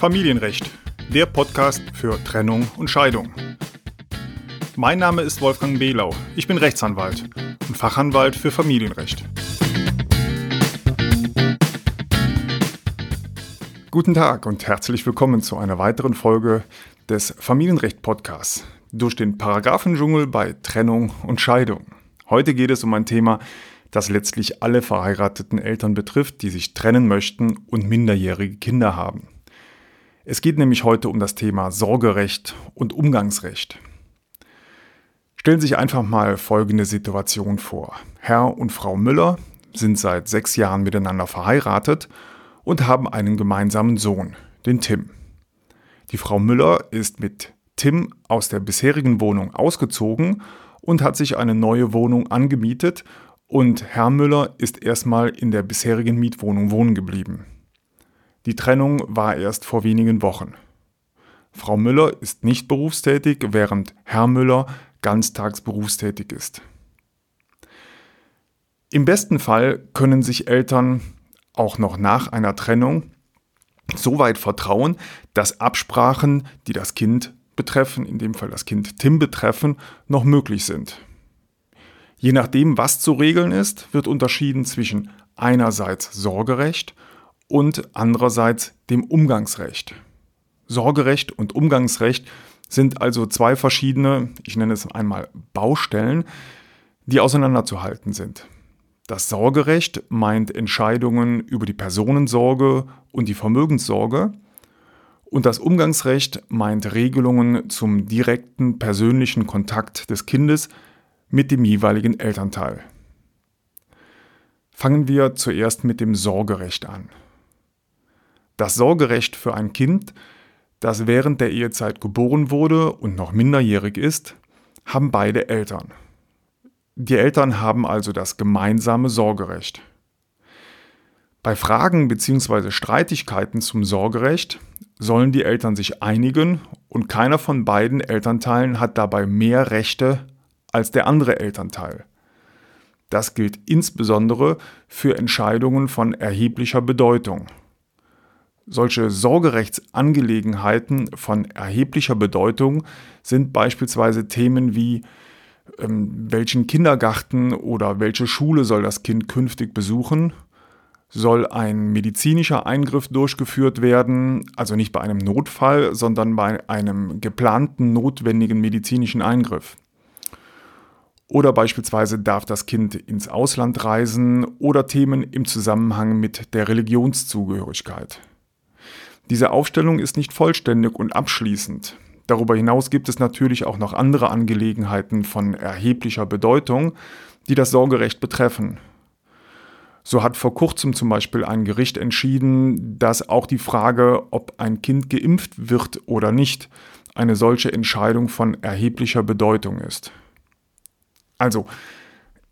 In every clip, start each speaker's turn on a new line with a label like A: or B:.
A: Familienrecht, der Podcast für Trennung und Scheidung. Mein Name ist Wolfgang Behlau. Ich bin Rechtsanwalt und Fachanwalt für Familienrecht. Guten Tag und herzlich willkommen zu einer weiteren Folge des Familienrecht-Podcasts durch den Paragraphendschungel bei Trennung und Scheidung. Heute geht es um ein Thema, das letztlich alle verheirateten Eltern betrifft, die sich trennen möchten und minderjährige Kinder haben. Es geht nämlich heute um das Thema Sorgerecht und Umgangsrecht. Stellen Sie sich einfach mal folgende Situation vor. Herr und Frau Müller sind seit sechs Jahren miteinander verheiratet und haben einen gemeinsamen Sohn, den Tim. Die Frau Müller ist mit Tim aus der bisherigen Wohnung ausgezogen und hat sich eine neue Wohnung angemietet und Herr Müller ist erstmal in der bisherigen Mietwohnung wohnen geblieben. Die Trennung war erst vor wenigen Wochen. Frau Müller ist nicht berufstätig, während Herr Müller ganztags berufstätig ist. Im besten Fall können sich Eltern auch noch nach einer Trennung so weit vertrauen, dass Absprachen, die das Kind betreffen, in dem Fall das Kind Tim betreffen, noch möglich sind. Je nachdem, was zu regeln ist, wird unterschieden zwischen einerseits Sorgerecht und andererseits dem Umgangsrecht. Sorgerecht und Umgangsrecht sind also zwei verschiedene, ich nenne es einmal Baustellen, die auseinanderzuhalten sind. Das Sorgerecht meint Entscheidungen über die Personensorge und die Vermögenssorge und das Umgangsrecht meint Regelungen zum direkten persönlichen Kontakt des Kindes mit dem jeweiligen Elternteil. Fangen wir zuerst mit dem Sorgerecht an. Das Sorgerecht für ein Kind, das während der Ehezeit geboren wurde und noch minderjährig ist, haben beide Eltern. Die Eltern haben also das gemeinsame Sorgerecht. Bei Fragen bzw. Streitigkeiten zum Sorgerecht sollen die Eltern sich einigen und keiner von beiden Elternteilen hat dabei mehr Rechte als der andere Elternteil. Das gilt insbesondere für Entscheidungen von erheblicher Bedeutung. Solche Sorgerechtsangelegenheiten von erheblicher Bedeutung sind beispielsweise Themen wie ähm, welchen Kindergarten oder welche Schule soll das Kind künftig besuchen? Soll ein medizinischer Eingriff durchgeführt werden, also nicht bei einem Notfall, sondern bei einem geplanten notwendigen medizinischen Eingriff? Oder beispielsweise darf das Kind ins Ausland reisen oder Themen im Zusammenhang mit der Religionszugehörigkeit. Diese Aufstellung ist nicht vollständig und abschließend. Darüber hinaus gibt es natürlich auch noch andere Angelegenheiten von erheblicher Bedeutung, die das Sorgerecht betreffen. So hat vor kurzem zum Beispiel ein Gericht entschieden, dass auch die Frage, ob ein Kind geimpft wird oder nicht, eine solche Entscheidung von erheblicher Bedeutung ist. Also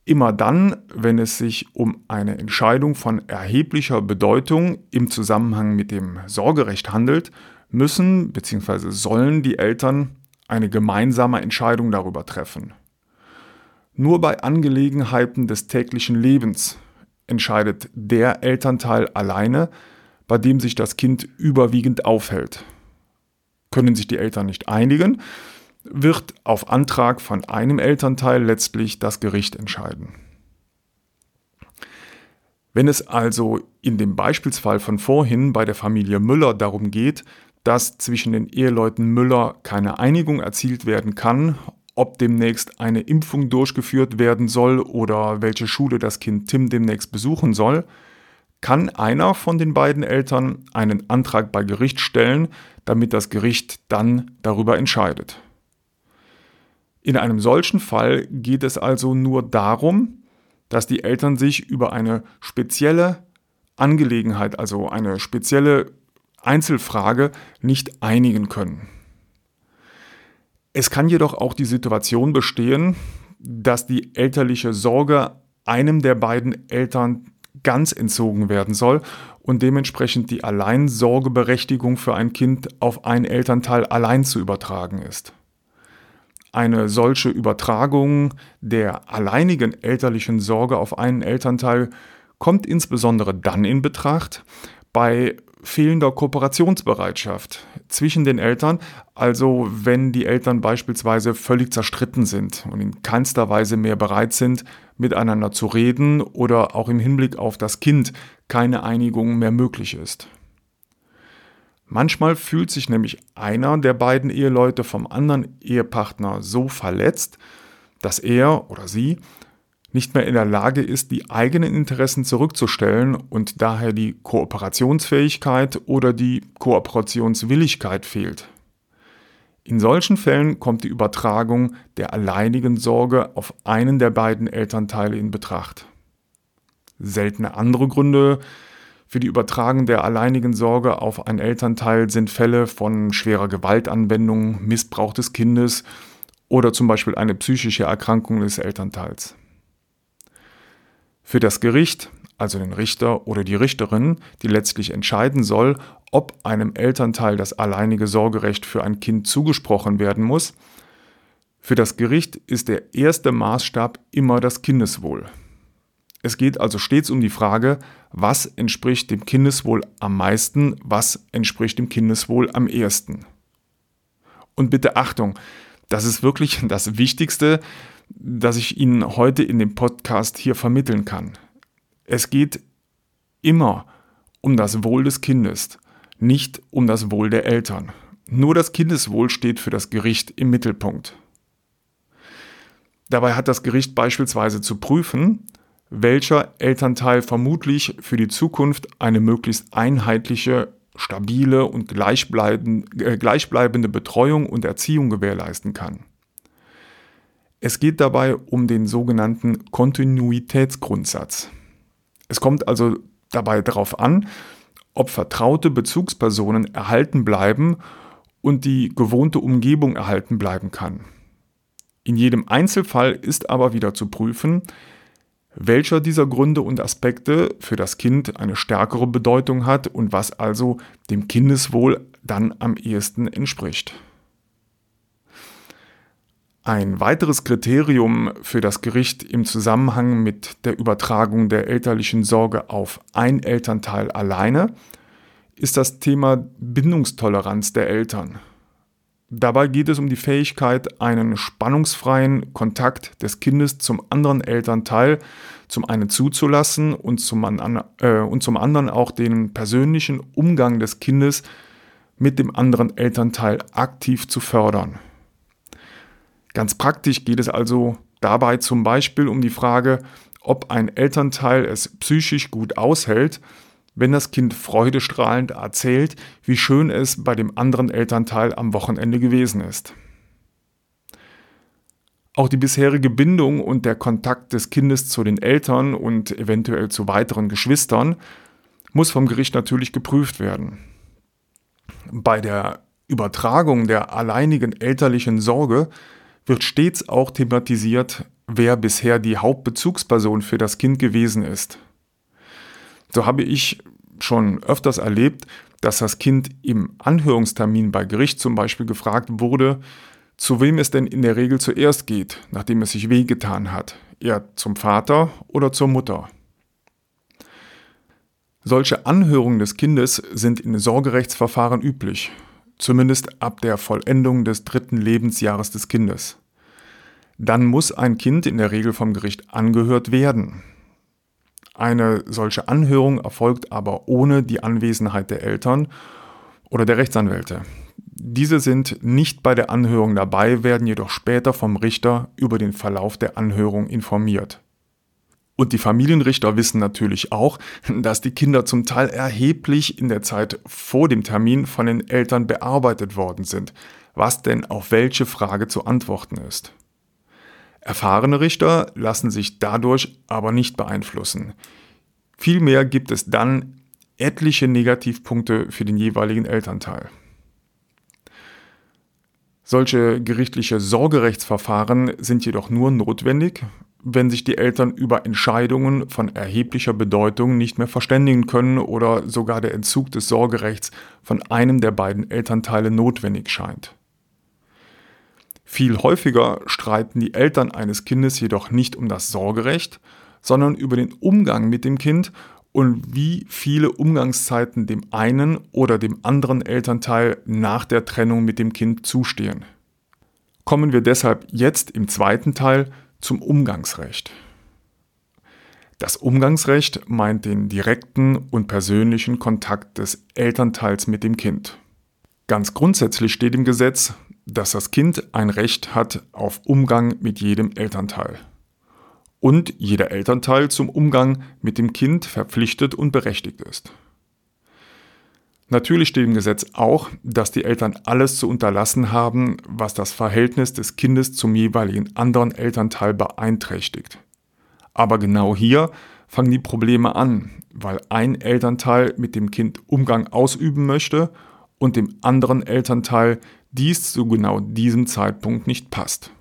A: immer dann, wenn es sich um eine Entscheidung von erheblicher Bedeutung im Zusammenhang mit dem Sorgerecht handelt, müssen bzw. sollen die Eltern eine gemeinsame Entscheidung darüber treffen. Nur bei Angelegenheiten des täglichen Lebens entscheidet der Elternteil alleine, bei dem sich das Kind überwiegend aufhält. Können sich die Eltern nicht einigen, wird auf Antrag von einem Elternteil letztlich das Gericht entscheiden. Wenn es also in dem Beispielsfall von vorhin bei der Familie Müller darum geht, dass zwischen den Eheleuten Müller keine Einigung erzielt werden kann, ob demnächst eine Impfung durchgeführt werden soll oder welche Schule das Kind Tim demnächst besuchen soll, kann einer von den beiden Eltern einen Antrag bei Gericht stellen, damit das Gericht dann darüber entscheidet. In einem solchen Fall geht es also nur darum, dass die Eltern sich über eine spezielle Angelegenheit, also eine spezielle Einzelfrage nicht einigen können. Es kann jedoch auch die Situation bestehen, dass die elterliche Sorge einem der beiden Eltern ganz entzogen werden soll und dementsprechend die Alleinsorgeberechtigung für ein Kind auf ein Elternteil allein zu übertragen ist. Eine solche Übertragung der alleinigen elterlichen Sorge auf einen Elternteil kommt insbesondere dann in Betracht bei fehlender Kooperationsbereitschaft zwischen den Eltern, also wenn die Eltern beispielsweise völlig zerstritten sind und in keinster Weise mehr bereit sind, miteinander zu reden oder auch im Hinblick auf das Kind keine Einigung mehr möglich ist. Manchmal fühlt sich nämlich einer der beiden Eheleute vom anderen Ehepartner so verletzt, dass er oder sie nicht mehr in der Lage ist, die eigenen Interessen zurückzustellen und daher die Kooperationsfähigkeit oder die Kooperationswilligkeit fehlt. In solchen Fällen kommt die Übertragung der alleinigen Sorge auf einen der beiden Elternteile in Betracht. Seltene andere Gründe für die Übertragung der alleinigen Sorge auf einen Elternteil sind Fälle von schwerer Gewaltanwendung, Missbrauch des Kindes oder zum Beispiel eine psychische Erkrankung des Elternteils. Für das Gericht, also den Richter oder die Richterin, die letztlich entscheiden soll, ob einem Elternteil das alleinige Sorgerecht für ein Kind zugesprochen werden muss, für das Gericht ist der erste Maßstab immer das Kindeswohl. Es geht also stets um die Frage, was entspricht dem Kindeswohl am meisten, was entspricht dem Kindeswohl am ehesten. Und bitte Achtung, das ist wirklich das Wichtigste, das ich Ihnen heute in dem Podcast hier vermitteln kann. Es geht immer um das Wohl des Kindes, nicht um das Wohl der Eltern. Nur das Kindeswohl steht für das Gericht im Mittelpunkt. Dabei hat das Gericht beispielsweise zu prüfen, welcher Elternteil vermutlich für die Zukunft eine möglichst einheitliche, stabile und äh, gleichbleibende Betreuung und Erziehung gewährleisten kann. Es geht dabei um den sogenannten Kontinuitätsgrundsatz. Es kommt also dabei darauf an, ob vertraute Bezugspersonen erhalten bleiben und die gewohnte Umgebung erhalten bleiben kann. In jedem Einzelfall ist aber wieder zu prüfen, welcher dieser Gründe und Aspekte für das Kind eine stärkere Bedeutung hat und was also dem Kindeswohl dann am ehesten entspricht. Ein weiteres Kriterium für das Gericht im Zusammenhang mit der Übertragung der elterlichen Sorge auf ein Elternteil alleine ist das Thema Bindungstoleranz der Eltern. Dabei geht es um die Fähigkeit, einen spannungsfreien Kontakt des Kindes zum anderen Elternteil zum einen zuzulassen und zum, äh, und zum anderen auch den persönlichen Umgang des Kindes mit dem anderen Elternteil aktiv zu fördern. Ganz praktisch geht es also dabei zum Beispiel um die Frage, ob ein Elternteil es psychisch gut aushält, wenn das Kind freudestrahlend erzählt, wie schön es bei dem anderen Elternteil am Wochenende gewesen ist. Auch die bisherige Bindung und der Kontakt des Kindes zu den Eltern und eventuell zu weiteren Geschwistern muss vom Gericht natürlich geprüft werden. Bei der Übertragung der alleinigen elterlichen Sorge wird stets auch thematisiert, wer bisher die Hauptbezugsperson für das Kind gewesen ist. So habe ich schon öfters erlebt, dass das Kind im Anhörungstermin bei Gericht zum Beispiel gefragt wurde, zu wem es denn in der Regel zuerst geht, nachdem es sich wehgetan hat, eher zum Vater oder zur Mutter. Solche Anhörungen des Kindes sind in Sorgerechtsverfahren üblich zumindest ab der Vollendung des dritten Lebensjahres des Kindes. Dann muss ein Kind in der Regel vom Gericht angehört werden. Eine solche Anhörung erfolgt aber ohne die Anwesenheit der Eltern oder der Rechtsanwälte. Diese sind nicht bei der Anhörung dabei, werden jedoch später vom Richter über den Verlauf der Anhörung informiert. Und die Familienrichter wissen natürlich auch, dass die Kinder zum Teil erheblich in der Zeit vor dem Termin von den Eltern bearbeitet worden sind, was denn auf welche Frage zu antworten ist. Erfahrene Richter lassen sich dadurch aber nicht beeinflussen. Vielmehr gibt es dann etliche Negativpunkte für den jeweiligen Elternteil. Solche gerichtliche Sorgerechtsverfahren sind jedoch nur notwendig, wenn sich die Eltern über Entscheidungen von erheblicher Bedeutung nicht mehr verständigen können oder sogar der Entzug des Sorgerechts von einem der beiden Elternteile notwendig scheint. Viel häufiger streiten die Eltern eines Kindes jedoch nicht um das Sorgerecht, sondern über den Umgang mit dem Kind und wie viele Umgangszeiten dem einen oder dem anderen Elternteil nach der Trennung mit dem Kind zustehen. Kommen wir deshalb jetzt im zweiten Teil zum Umgangsrecht. Das Umgangsrecht meint den direkten und persönlichen Kontakt des Elternteils mit dem Kind. Ganz grundsätzlich steht im Gesetz, dass das Kind ein Recht hat auf Umgang mit jedem Elternteil. Und jeder Elternteil zum Umgang mit dem Kind verpflichtet und berechtigt ist. Natürlich steht im Gesetz auch, dass die Eltern alles zu unterlassen haben, was das Verhältnis des Kindes zum jeweiligen anderen Elternteil beeinträchtigt. Aber genau hier fangen die Probleme an, weil ein Elternteil mit dem Kind Umgang ausüben möchte und dem anderen Elternteil dies zu genau diesem Zeitpunkt nicht passt.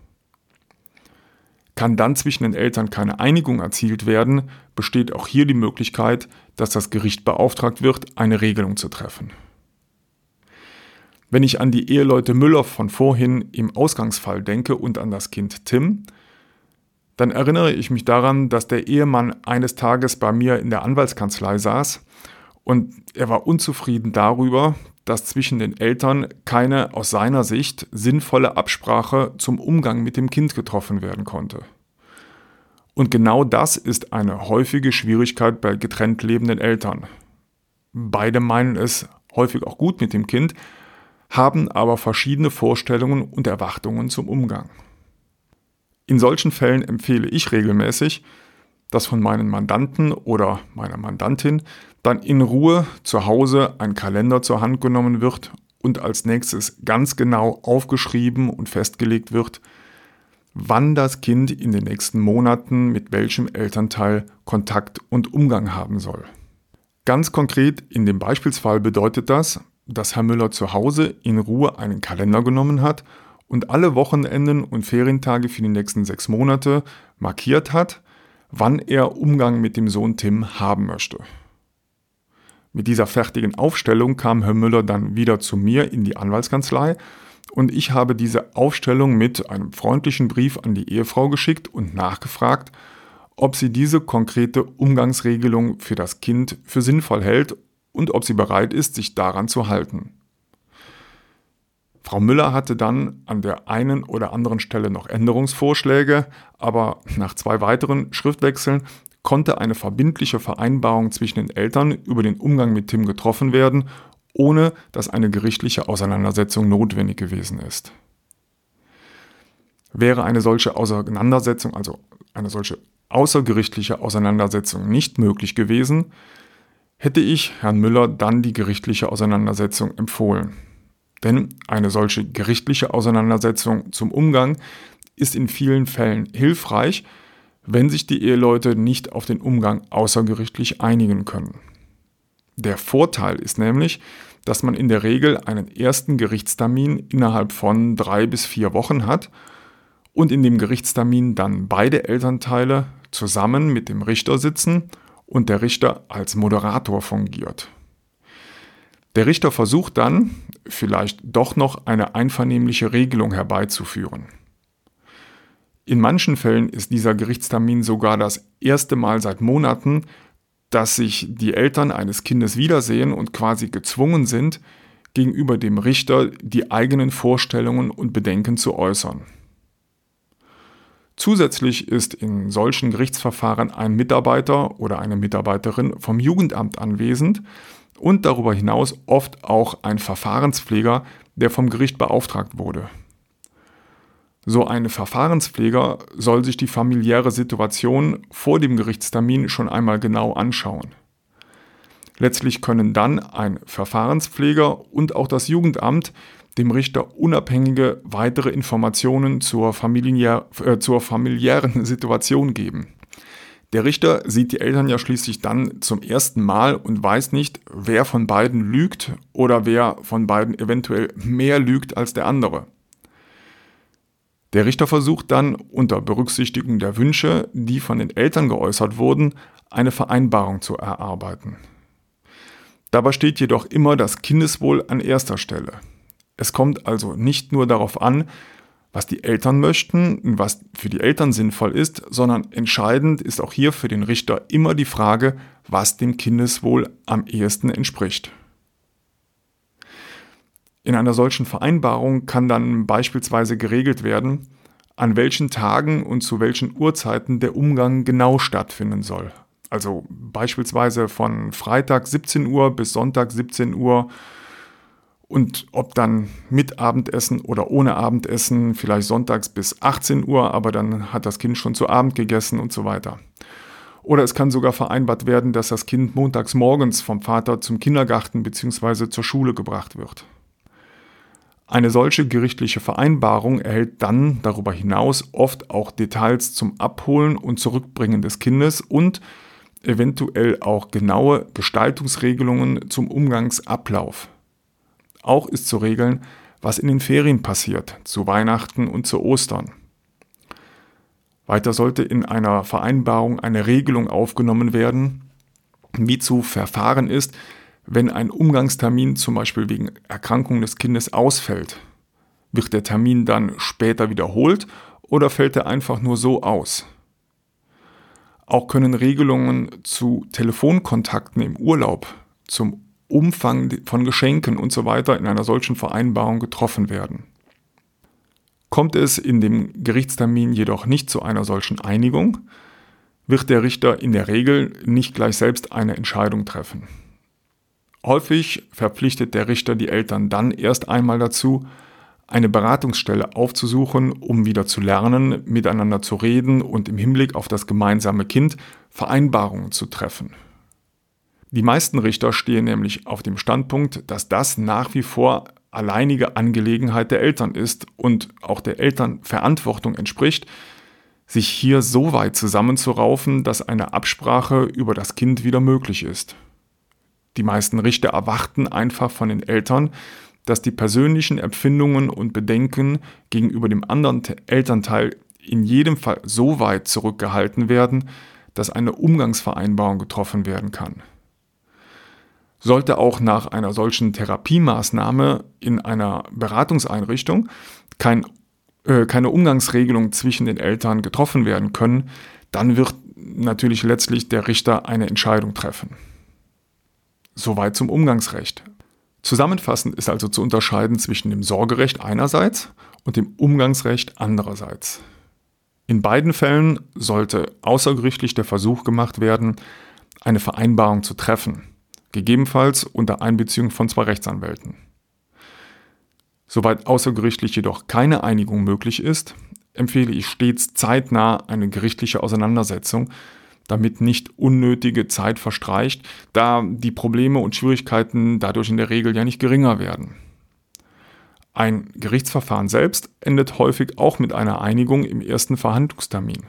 A: Kann dann zwischen den Eltern keine Einigung erzielt werden, besteht auch hier die Möglichkeit, dass das Gericht beauftragt wird, eine Regelung zu treffen. Wenn ich an die Eheleute Müller von vorhin im Ausgangsfall denke und an das Kind Tim, dann erinnere ich mich daran, dass der Ehemann eines Tages bei mir in der Anwaltskanzlei saß und er war unzufrieden darüber, dass zwischen den Eltern keine aus seiner Sicht sinnvolle Absprache zum Umgang mit dem Kind getroffen werden konnte. Und genau das ist eine häufige Schwierigkeit bei getrennt lebenden Eltern. Beide meinen es häufig auch gut mit dem Kind, haben aber verschiedene Vorstellungen und Erwartungen zum Umgang. In solchen Fällen empfehle ich regelmäßig, dass von meinen Mandanten oder meiner Mandantin dann in Ruhe zu Hause ein Kalender zur Hand genommen wird und als nächstes ganz genau aufgeschrieben und festgelegt wird, wann das Kind in den nächsten Monaten mit welchem Elternteil Kontakt und Umgang haben soll. Ganz konkret in dem Beispielsfall bedeutet das, dass Herr Müller zu Hause in Ruhe einen Kalender genommen hat und alle Wochenenden und Ferientage für die nächsten sechs Monate markiert hat, wann er Umgang mit dem Sohn Tim haben möchte. Mit dieser fertigen Aufstellung kam Herr Müller dann wieder zu mir in die Anwaltskanzlei und ich habe diese Aufstellung mit einem freundlichen Brief an die Ehefrau geschickt und nachgefragt, ob sie diese konkrete Umgangsregelung für das Kind für sinnvoll hält und ob sie bereit ist, sich daran zu halten. Frau Müller hatte dann an der einen oder anderen Stelle noch Änderungsvorschläge, aber nach zwei weiteren Schriftwechseln konnte eine verbindliche Vereinbarung zwischen den Eltern über den Umgang mit Tim getroffen werden, ohne dass eine gerichtliche Auseinandersetzung notwendig gewesen ist. Wäre eine solche Auseinandersetzung, also eine solche außergerichtliche Auseinandersetzung nicht möglich gewesen, hätte ich Herrn Müller dann die gerichtliche Auseinandersetzung empfohlen. Denn eine solche gerichtliche Auseinandersetzung zum Umgang ist in vielen Fällen hilfreich, wenn sich die Eheleute nicht auf den Umgang außergerichtlich einigen können. Der Vorteil ist nämlich, dass man in der Regel einen ersten Gerichtstermin innerhalb von drei bis vier Wochen hat und in dem Gerichtstermin dann beide Elternteile zusammen mit dem Richter sitzen und der Richter als Moderator fungiert. Der Richter versucht dann, vielleicht doch noch eine einvernehmliche Regelung herbeizuführen. In manchen Fällen ist dieser Gerichtstermin sogar das erste Mal seit Monaten, dass sich die Eltern eines Kindes wiedersehen und quasi gezwungen sind, gegenüber dem Richter die eigenen Vorstellungen und Bedenken zu äußern. Zusätzlich ist in solchen Gerichtsverfahren ein Mitarbeiter oder eine Mitarbeiterin vom Jugendamt anwesend, und darüber hinaus oft auch ein Verfahrenspfleger, der vom Gericht beauftragt wurde. So ein Verfahrenspfleger soll sich die familiäre Situation vor dem Gerichtstermin schon einmal genau anschauen. Letztlich können dann ein Verfahrenspfleger und auch das Jugendamt dem Richter unabhängige weitere Informationen zur, familiär, äh, zur familiären Situation geben. Der Richter sieht die Eltern ja schließlich dann zum ersten Mal und weiß nicht, wer von beiden lügt oder wer von beiden eventuell mehr lügt als der andere. Der Richter versucht dann unter Berücksichtigung der Wünsche, die von den Eltern geäußert wurden, eine Vereinbarung zu erarbeiten. Dabei steht jedoch immer das Kindeswohl an erster Stelle. Es kommt also nicht nur darauf an, was die Eltern möchten und was für die Eltern sinnvoll ist, sondern entscheidend ist auch hier für den Richter immer die Frage, was dem Kindeswohl am ehesten entspricht. In einer solchen Vereinbarung kann dann beispielsweise geregelt werden, an welchen Tagen und zu welchen Uhrzeiten der Umgang genau stattfinden soll. Also beispielsweise von Freitag 17 Uhr bis Sonntag 17 Uhr und ob dann mit Abendessen oder ohne Abendessen, vielleicht sonntags bis 18 Uhr, aber dann hat das Kind schon zu Abend gegessen und so weiter. Oder es kann sogar vereinbart werden, dass das Kind montags morgens vom Vater zum Kindergarten bzw. zur Schule gebracht wird. Eine solche gerichtliche Vereinbarung erhält dann darüber hinaus oft auch Details zum Abholen und Zurückbringen des Kindes und eventuell auch genaue Gestaltungsregelungen zum Umgangsablauf. Auch ist zu regeln, was in den Ferien passiert, zu Weihnachten und zu Ostern. Weiter sollte in einer Vereinbarung eine Regelung aufgenommen werden, wie zu verfahren ist, wenn ein Umgangstermin zum Beispiel wegen Erkrankung des Kindes ausfällt. Wird der Termin dann später wiederholt oder fällt er einfach nur so aus? Auch können Regelungen zu Telefonkontakten im Urlaub, zum Umfang von Geschenken und so weiter in einer solchen Vereinbarung getroffen werden. Kommt es in dem Gerichtstermin jedoch nicht zu einer solchen Einigung, wird der Richter in der Regel nicht gleich selbst eine Entscheidung treffen. Häufig verpflichtet der Richter die Eltern dann erst einmal dazu, eine Beratungsstelle aufzusuchen, um wieder zu lernen, miteinander zu reden und im Hinblick auf das gemeinsame Kind Vereinbarungen zu treffen. Die meisten Richter stehen nämlich auf dem Standpunkt, dass das nach wie vor alleinige Angelegenheit der Eltern ist und auch der Eltern Verantwortung entspricht, sich hier so weit zusammenzuraufen, dass eine Absprache über das Kind wieder möglich ist. Die meisten Richter erwarten einfach von den Eltern, dass die persönlichen Empfindungen und Bedenken gegenüber dem anderen Elternteil in jedem Fall so weit zurückgehalten werden, dass eine Umgangsvereinbarung getroffen werden kann. Sollte auch nach einer solchen Therapiemaßnahme in einer Beratungseinrichtung kein, äh, keine Umgangsregelung zwischen den Eltern getroffen werden können, dann wird natürlich letztlich der Richter eine Entscheidung treffen. Soweit zum Umgangsrecht. Zusammenfassend ist also zu unterscheiden zwischen dem Sorgerecht einerseits und dem Umgangsrecht andererseits. In beiden Fällen sollte außergerichtlich der Versuch gemacht werden, eine Vereinbarung zu treffen, gegebenenfalls unter Einbeziehung von zwei Rechtsanwälten. Soweit außergerichtlich jedoch keine Einigung möglich ist, empfehle ich stets zeitnah eine gerichtliche Auseinandersetzung damit nicht unnötige Zeit verstreicht, da die Probleme und Schwierigkeiten dadurch in der Regel ja nicht geringer werden. Ein Gerichtsverfahren selbst endet häufig auch mit einer Einigung im ersten Verhandlungstermin.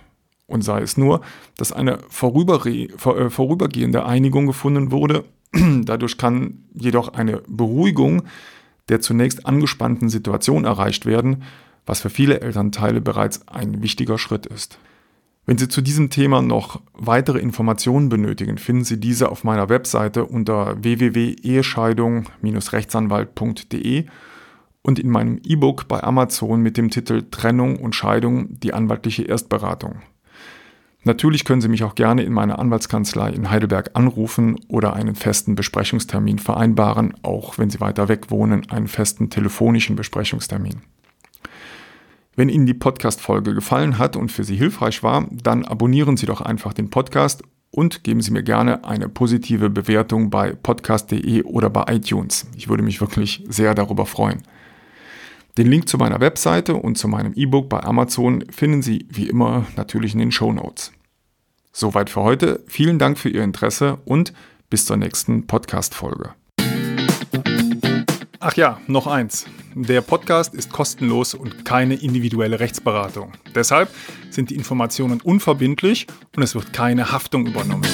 A: Und sei es nur, dass eine äh, vorübergehende Einigung gefunden wurde, dadurch kann jedoch eine Beruhigung der zunächst angespannten Situation erreicht werden, was für viele Elternteile bereits ein wichtiger Schritt ist. Wenn Sie zu diesem Thema noch weitere Informationen benötigen, finden Sie diese auf meiner Webseite unter www.ehescheidung-rechtsanwalt.de und in meinem E-Book bei Amazon mit dem Titel Trennung und Scheidung, die anwaltliche Erstberatung. Natürlich können Sie mich auch gerne in meiner Anwaltskanzlei in Heidelberg anrufen oder einen festen Besprechungstermin vereinbaren, auch wenn Sie weiter weg wohnen, einen festen telefonischen Besprechungstermin. Wenn Ihnen die Podcast-Folge gefallen hat und für Sie hilfreich war, dann abonnieren Sie doch einfach den Podcast und geben Sie mir gerne eine positive Bewertung bei podcast.de oder bei iTunes. Ich würde mich wirklich sehr darüber freuen. Den Link zu meiner Webseite und zu meinem E-Book bei Amazon finden Sie wie immer natürlich in den Show Notes. Soweit für heute. Vielen Dank für Ihr Interesse und bis zur nächsten Podcast-Folge. Ach ja, noch eins. Der Podcast ist kostenlos und keine individuelle Rechtsberatung. Deshalb sind die Informationen unverbindlich und es wird keine Haftung übernommen.